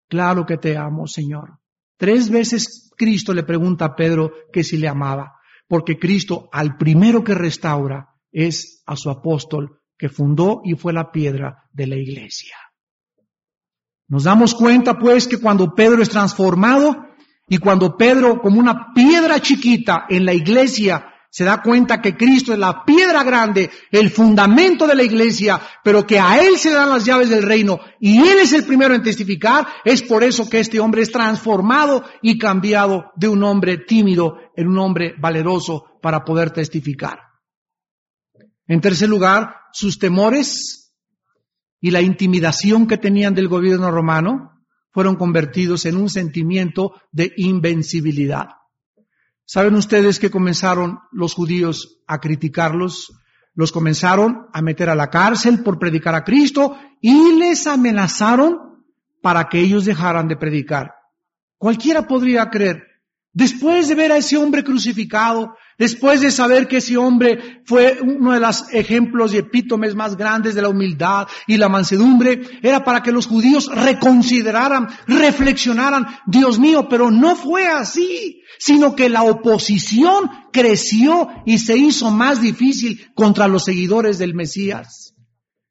Claro que te amo, Señor. Tres veces Cristo le pregunta a Pedro que si le amaba, porque Cristo al primero que restaura es a su apóstol que fundó y fue la piedra de la iglesia. Nos damos cuenta pues que cuando Pedro es transformado y cuando Pedro como una piedra chiquita en la iglesia se da cuenta que Cristo es la piedra grande, el fundamento de la iglesia, pero que a Él se dan las llaves del reino y Él es el primero en testificar, es por eso que este hombre es transformado y cambiado de un hombre tímido en un hombre valeroso para poder testificar. En tercer lugar, sus temores y la intimidación que tenían del gobierno romano fueron convertidos en un sentimiento de invencibilidad. ¿Saben ustedes que comenzaron los judíos a criticarlos? Los comenzaron a meter a la cárcel por predicar a Cristo y les amenazaron para que ellos dejaran de predicar. Cualquiera podría creer Después de ver a ese hombre crucificado, después de saber que ese hombre fue uno de los ejemplos y epítomes más grandes de la humildad y la mansedumbre, era para que los judíos reconsideraran, reflexionaran, Dios mío, pero no fue así, sino que la oposición creció y se hizo más difícil contra los seguidores del Mesías.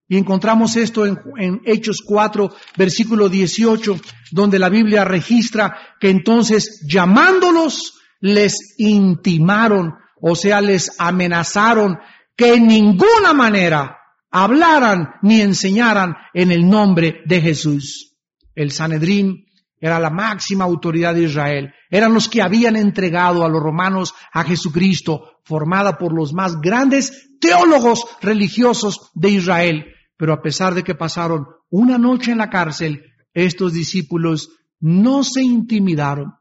Y encontramos esto en, Hechos 4, versículo 18, donde la Biblia registra que entonces llamándolos, les intimaron, o sea, les amenazaron que en ninguna manera hablaran ni enseñaran en el nombre de Jesús. El Sanedrín era la máxima autoridad de Israel. Eran los que habían entregado a los romanos a Jesucristo, formada por los más grandes teólogos religiosos de Israel. Pero a pesar de que pasaron una noche en la cárcel, estos discípulos no se intimidaron.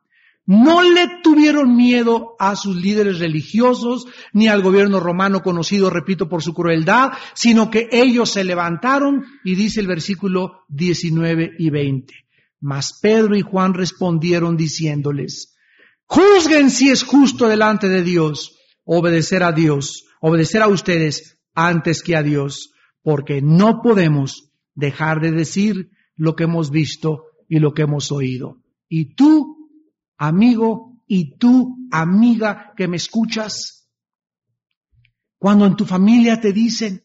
No le tuvieron miedo a sus líderes religiosos ni al gobierno romano conocido, repito, por su crueldad, sino que ellos se levantaron y dice el versículo 19 y 20. Mas Pedro y Juan respondieron diciéndoles, juzguen si es justo delante de Dios obedecer a Dios, obedecer a ustedes antes que a Dios, porque no podemos dejar de decir lo que hemos visto y lo que hemos oído. Y tú, amigo, y tú, amiga que me escuchas, cuando en tu familia te dicen,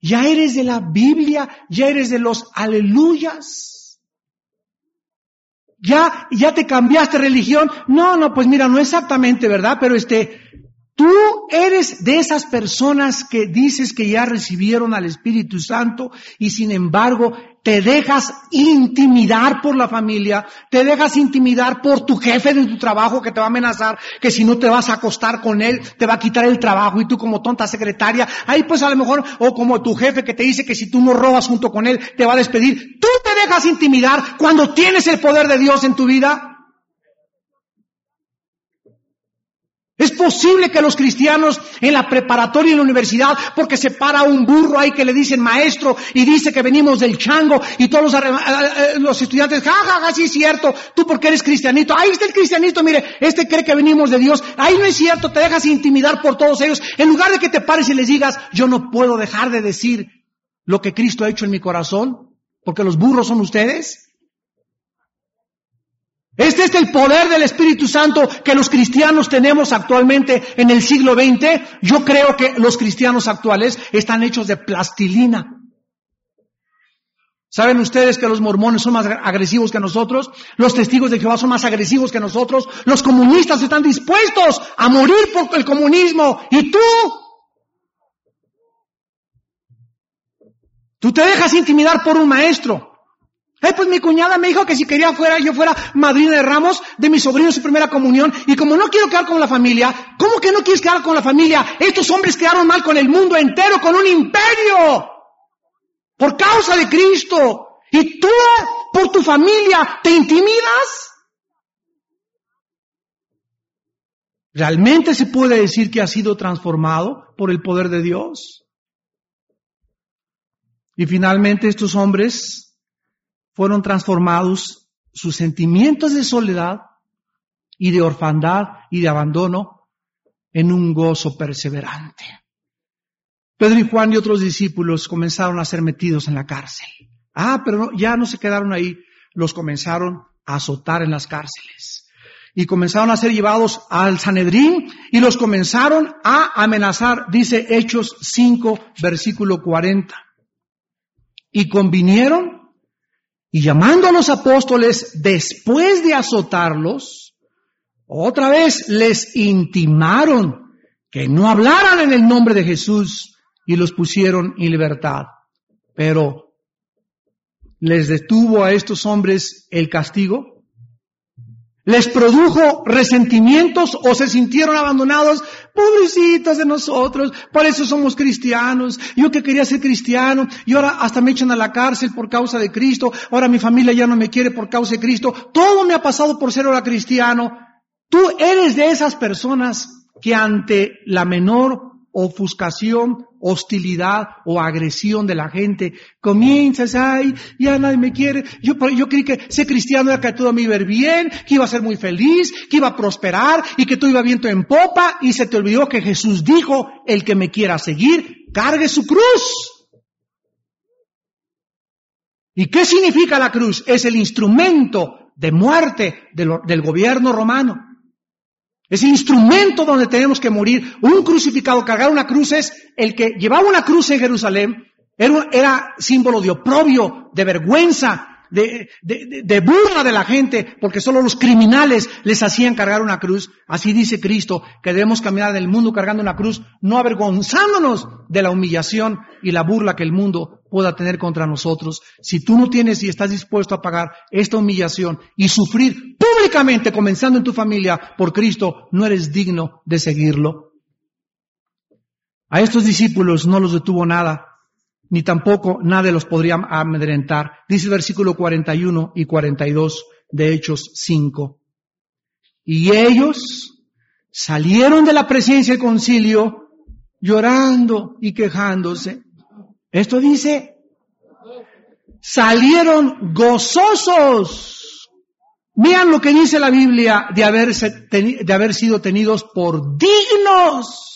ya eres de la Biblia, ya eres de los aleluyas, ya, ya te cambiaste religión. No, no, pues mira, no exactamente, ¿verdad? Pero este, tú eres de esas personas que dices que ya recibieron al Espíritu Santo y sin embargo te dejas intimidar por la familia, te dejas intimidar por tu jefe de tu trabajo que te va a amenazar, que si no te vas a acostar con él, te va a quitar el trabajo y tú como tonta secretaria, ahí pues a lo mejor, o como tu jefe que te dice que si tú no robas junto con él, te va a despedir. Tú te dejas intimidar cuando tienes el poder de Dios en tu vida. Es posible que los cristianos en la preparatoria y en la universidad, porque se para un burro ahí que le dicen maestro y dice que venimos del chango y todos los, los estudiantes, ja, ja, sí es cierto, tú porque eres cristianito, ahí está el cristianito, mire, este cree que venimos de Dios, ahí no es cierto, te dejas intimidar por todos ellos, en lugar de que te pares y les digas, yo no puedo dejar de decir lo que Cristo ha hecho en mi corazón, porque los burros son ustedes. Este es el poder del Espíritu Santo que los cristianos tenemos actualmente en el siglo XX. Yo creo que los cristianos actuales están hechos de plastilina. ¿Saben ustedes que los mormones son más agresivos que nosotros? Los testigos de Jehová son más agresivos que nosotros. Los comunistas están dispuestos a morir por el comunismo. ¿Y tú? Tú te dejas intimidar por un maestro. Eh, pues mi cuñada me dijo que si quería fuera, yo fuera madrina de ramos de mi sobrino en su primera comunión. Y como no quiero quedar con la familia, ¿cómo que no quieres quedar con la familia? Estos hombres quedaron mal con el mundo entero, con un imperio. Por causa de Cristo. Y tú, por tu familia, ¿te intimidas? ¿Realmente se puede decir que ha sido transformado por el poder de Dios? Y finalmente estos hombres fueron transformados sus sentimientos de soledad y de orfandad y de abandono en un gozo perseverante. Pedro y Juan y otros discípulos comenzaron a ser metidos en la cárcel. Ah, pero ya no se quedaron ahí, los comenzaron a azotar en las cárceles. Y comenzaron a ser llevados al Sanedrín y los comenzaron a amenazar, dice Hechos 5, versículo 40. Y convinieron y llamando a los apóstoles, después de azotarlos, otra vez les intimaron que no hablaran en el nombre de Jesús y los pusieron en libertad. Pero, ¿les detuvo a estos hombres el castigo? ¿Les produjo resentimientos o se sintieron abandonados? Pobrecitos de nosotros, por eso somos cristianos. Yo que quería ser cristiano y ahora hasta me echan a la cárcel por causa de Cristo. Ahora mi familia ya no me quiere por causa de Cristo. Todo me ha pasado por ser ahora cristiano. Tú eres de esas personas que ante la menor ofuscación, hostilidad o agresión de la gente. Comienzas, ay, ya nadie me quiere. Yo, yo creí que ser cristiano era que todo me iba a bien, que iba a ser muy feliz, que iba a prosperar y que todo iba viento en popa y se te olvidó que Jesús dijo, el que me quiera seguir, cargue su cruz. ¿Y qué significa la cruz? Es el instrumento de muerte del gobierno romano. Ese instrumento donde tenemos que morir. Un crucificado, cargar una cruz es el que llevaba una cruz en Jerusalén. Era, era símbolo de oprobio, de vergüenza, de, de, de, burla de la gente, porque solo los criminales les hacían cargar una cruz. Así dice Cristo, que debemos caminar del mundo cargando una cruz, no avergonzándonos de la humillación y la burla que el mundo pueda tener contra nosotros. Si tú no tienes y estás dispuesto a pagar esta humillación y sufrir públicamente, comenzando en tu familia, por Cristo, no eres digno de seguirlo. A estos discípulos no los detuvo nada ni tampoco nadie los podría amedrentar. Dice el versículo 41 y 42 de Hechos 5. Y ellos salieron de la presencia del concilio llorando y quejándose. Esto dice, salieron gozosos. Vean lo que dice la Biblia de, de haber sido tenidos por dignos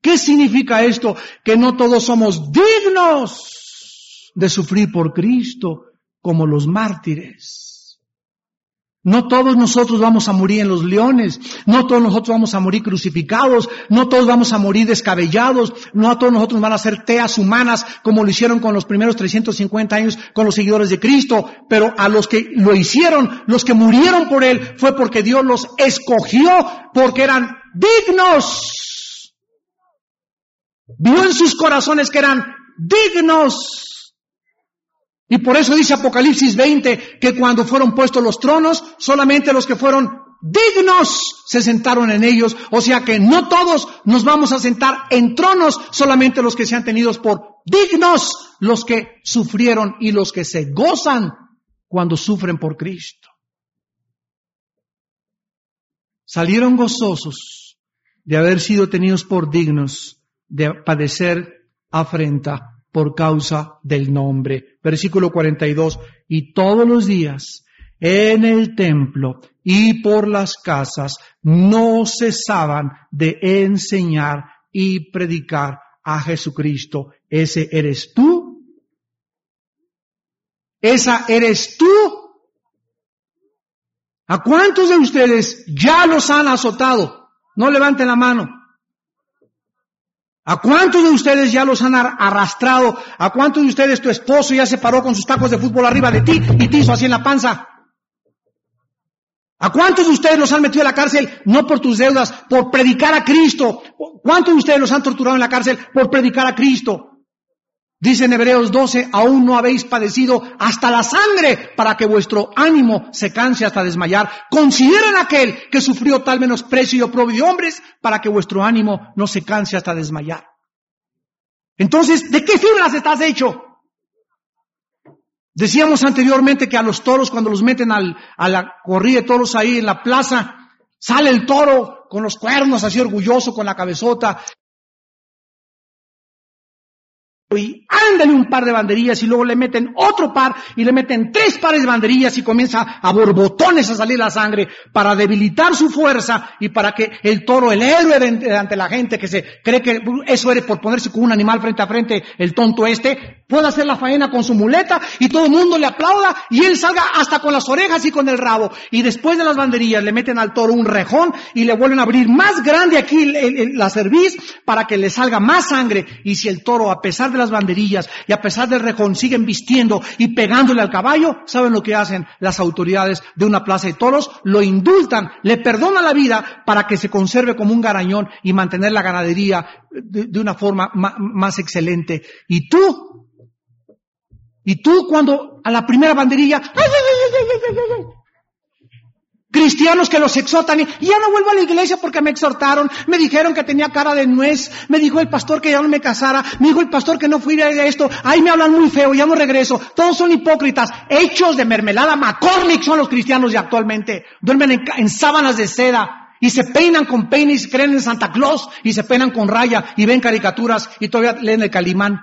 ¿Qué significa esto? Que no todos somos dignos de sufrir por Cristo como los mártires. No todos nosotros vamos a morir en los leones, no todos nosotros vamos a morir crucificados, no todos vamos a morir descabellados, no a todos nosotros van a ser teas humanas como lo hicieron con los primeros 350 años con los seguidores de Cristo, pero a los que lo hicieron, los que murieron por Él, fue porque Dios los escogió, porque eran dignos Vio en sus corazones que eran dignos. Y por eso dice Apocalipsis 20 que cuando fueron puestos los tronos, solamente los que fueron dignos se sentaron en ellos. O sea que no todos nos vamos a sentar en tronos, solamente los que sean tenidos por dignos, los que sufrieron y los que se gozan cuando sufren por Cristo. Salieron gozosos de haber sido tenidos por dignos de padecer afrenta por causa del nombre. Versículo 42. Y todos los días en el templo y por las casas no cesaban de enseñar y predicar a Jesucristo. ¿Ese eres tú? ¿Esa eres tú? ¿A cuántos de ustedes ya los han azotado? No levanten la mano. ¿A cuántos de ustedes ya los han arrastrado? ¿A cuántos de ustedes tu esposo ya se paró con sus tacos de fútbol arriba de ti y te hizo así en la panza? ¿A cuántos de ustedes los han metido a la cárcel no por tus deudas, por predicar a Cristo? ¿Cuántos de ustedes los han torturado en la cárcel por predicar a Cristo? Dice en Hebreos 12, aún no habéis padecido hasta la sangre para que vuestro ánimo se canse hasta desmayar. Consideren aquel que sufrió tal menosprecio y oprobio de hombres para que vuestro ánimo no se canse hasta desmayar. Entonces, ¿de qué fibras estás hecho? Decíamos anteriormente que a los toros cuando los meten al, a la corrida de toros ahí en la plaza, sale el toro con los cuernos así orgulloso, con la cabezota, y ándale un par de banderillas y luego le meten otro par y le meten tres pares de banderillas y comienza a borbotones a salir la sangre para debilitar su fuerza y para que el toro, el héroe ante la gente que se cree que eso eres por ponerse con un animal frente a frente, el tonto este, pueda hacer la faena con su muleta y todo el mundo le aplauda y él salga hasta con las orejas y con el rabo. Y después de las banderillas le meten al toro un rejón y le vuelven a abrir más grande aquí la cerviz para que le salga más sangre. Y si el toro, a pesar de las banderillas y a pesar del rejón siguen vistiendo y pegándole al caballo, ¿saben lo que hacen las autoridades de una plaza de toros? Lo indultan, le perdonan la vida para que se conserve como un garañón y mantener la ganadería de, una forma más excelente. Y tú, y tú cuando a la primera banderilla, ¡ay, ay, ay, Cristianos que los exhortan y ya no vuelvo a la iglesia porque me exhortaron, me dijeron que tenía cara de nuez, me dijo el pastor que ya no me casara, me dijo el pastor que no fui a esto, ahí me hablan muy feo, ya no regreso, todos son hipócritas, hechos de mermelada, McCormick son los cristianos de actualmente, duermen en, sábanas de seda y se peinan con peines creen en Santa Claus y se peinan con raya y ven caricaturas y todavía leen el Calimán.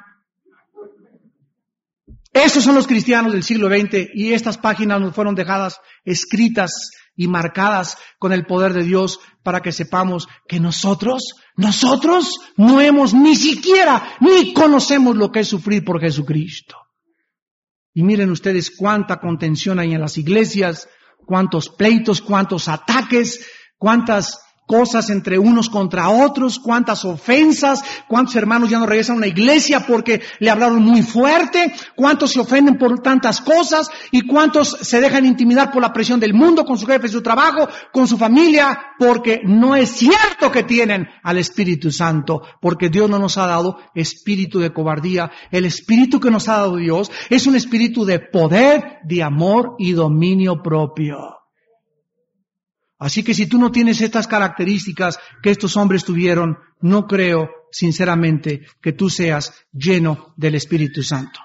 Esos son los cristianos del siglo XX y estas páginas nos fueron dejadas escritas y marcadas con el poder de Dios para que sepamos que nosotros, nosotros no hemos ni siquiera, ni conocemos lo que es sufrir por Jesucristo. Y miren ustedes cuánta contención hay en las iglesias, cuántos pleitos, cuántos ataques, cuántas cosas entre unos contra otros, cuántas ofensas, cuántos hermanos ya no regresan a una iglesia porque le hablaron muy fuerte, cuántos se ofenden por tantas cosas y cuántos se dejan intimidar por la presión del mundo con su jefe, su trabajo, con su familia, porque no es cierto que tienen al Espíritu Santo, porque Dios no nos ha dado espíritu de cobardía. El espíritu que nos ha dado Dios es un espíritu de poder, de amor y dominio propio. Así que si tú no tienes estas características que estos hombres tuvieron, no creo sinceramente que tú seas lleno del Espíritu Santo.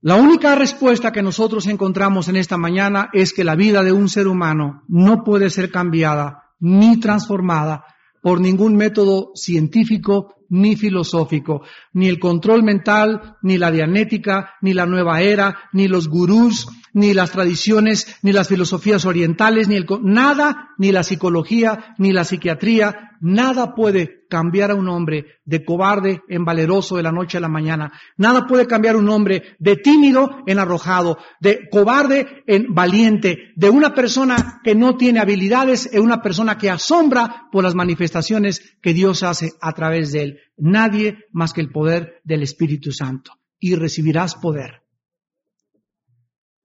La única respuesta que nosotros encontramos en esta mañana es que la vida de un ser humano no puede ser cambiada ni transformada por ningún método científico ni filosófico, ni el control mental, ni la dianética, ni la nueva era, ni los gurús, ni las tradiciones, ni las filosofías orientales, ni el, nada, ni la psicología, ni la psiquiatría, nada puede cambiar a un hombre de cobarde en valeroso de la noche a la mañana. Nada puede cambiar a un hombre de tímido en arrojado, de cobarde en valiente, de una persona que no tiene habilidades en una persona que asombra por las manifestaciones que Dios hace a través de él. Nadie más que el poder del Espíritu Santo. Y recibirás poder.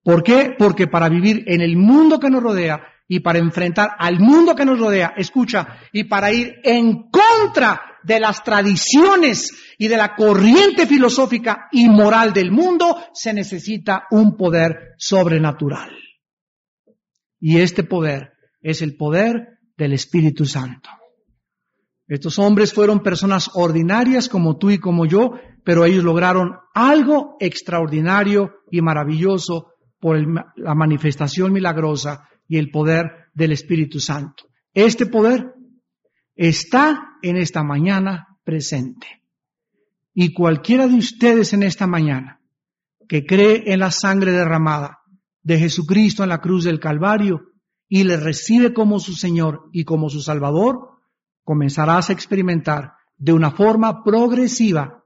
¿Por qué? Porque para vivir en el mundo que nos rodea y para enfrentar al mundo que nos rodea, escucha, y para ir en contra de las tradiciones y de la corriente filosófica y moral del mundo, se necesita un poder sobrenatural. Y este poder es el poder del Espíritu Santo. Estos hombres fueron personas ordinarias como tú y como yo, pero ellos lograron algo extraordinario y maravilloso por la manifestación milagrosa y el poder del Espíritu Santo. Este poder está en esta mañana presente. Y cualquiera de ustedes en esta mañana que cree en la sangre derramada de Jesucristo en la cruz del Calvario y le recibe como su Señor y como su Salvador, comenzarás a experimentar de una forma progresiva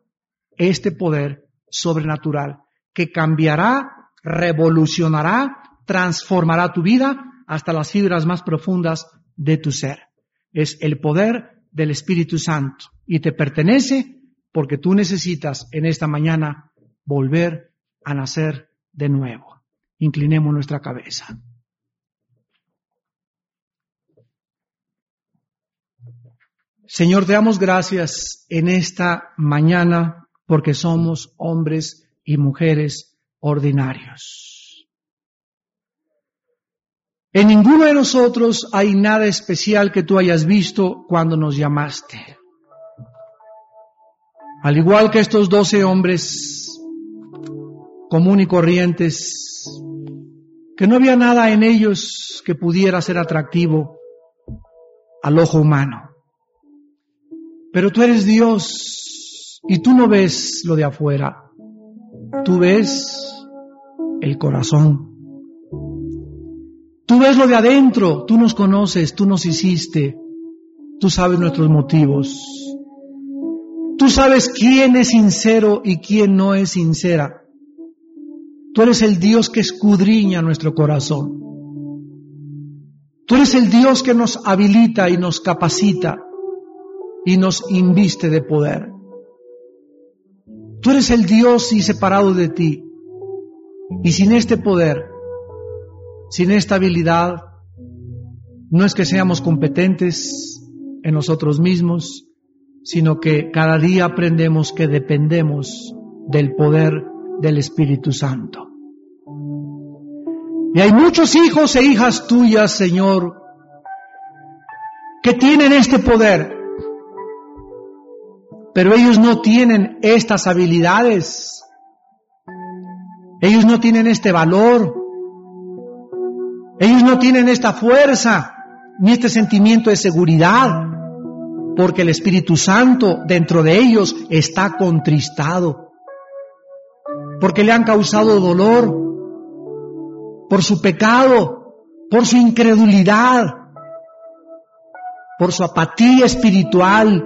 este poder sobrenatural que cambiará revolucionará, transformará tu vida hasta las fibras más profundas de tu ser. Es el poder del Espíritu Santo y te pertenece porque tú necesitas en esta mañana volver a nacer de nuevo. Inclinemos nuestra cabeza. Señor, te damos gracias en esta mañana porque somos hombres y mujeres ordinarios. En ninguno de nosotros hay nada especial que tú hayas visto cuando nos llamaste. Al igual que estos doce hombres común y corrientes, que no había nada en ellos que pudiera ser atractivo al ojo humano. Pero tú eres Dios y tú no ves lo de afuera, tú ves el corazón. Tú ves lo de adentro, tú nos conoces, tú nos hiciste, tú sabes nuestros motivos. Tú sabes quién es sincero y quién no es sincera. Tú eres el Dios que escudriña nuestro corazón. Tú eres el Dios que nos habilita y nos capacita y nos inviste de poder. Tú eres el Dios y separado de ti y sin este poder, sin esta habilidad, no es que seamos competentes en nosotros mismos, sino que cada día aprendemos que dependemos del poder del Espíritu Santo. Y hay muchos hijos e hijas tuyas, Señor, que tienen este poder, pero ellos no tienen estas habilidades ellos no tienen este valor. Ellos no tienen esta fuerza ni este sentimiento de seguridad, porque el Espíritu Santo dentro de ellos está contristado, porque le han causado dolor por su pecado, por su incredulidad, por su apatía espiritual,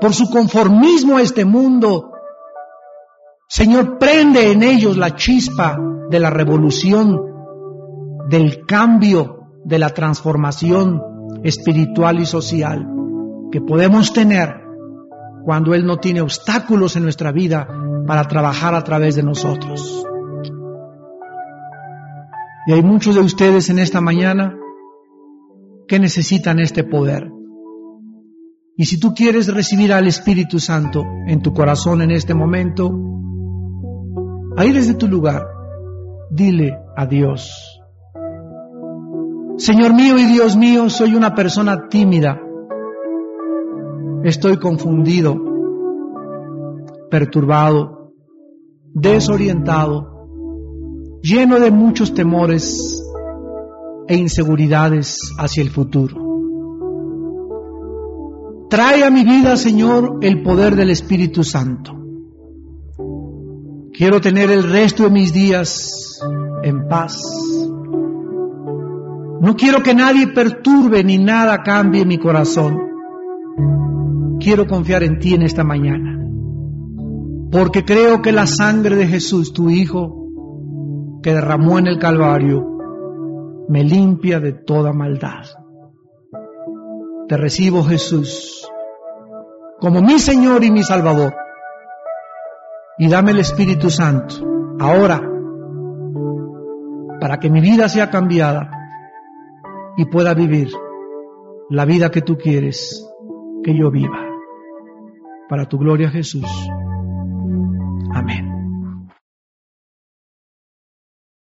por su conformismo a este mundo, Señor, prende en ellos la chispa de la revolución, del cambio, de la transformación espiritual y social que podemos tener cuando Él no tiene obstáculos en nuestra vida para trabajar a través de nosotros. Y hay muchos de ustedes en esta mañana que necesitan este poder. Y si tú quieres recibir al Espíritu Santo en tu corazón en este momento, ahí desde tu lugar, dile a Dios, Señor mío y Dios mío, soy una persona tímida, estoy confundido, perturbado, desorientado, lleno de muchos temores e inseguridades hacia el futuro. Trae a mi vida, Señor, el poder del Espíritu Santo. Quiero tener el resto de mis días en paz. No quiero que nadie perturbe ni nada cambie mi corazón. Quiero confiar en ti en esta mañana. Porque creo que la sangre de Jesús, tu Hijo, que derramó en el Calvario, me limpia de toda maldad. Te recibo Jesús como mi Señor y mi Salvador. Y dame el Espíritu Santo ahora para que mi vida sea cambiada y pueda vivir la vida que tú quieres que yo viva. Para tu gloria Jesús. Amén.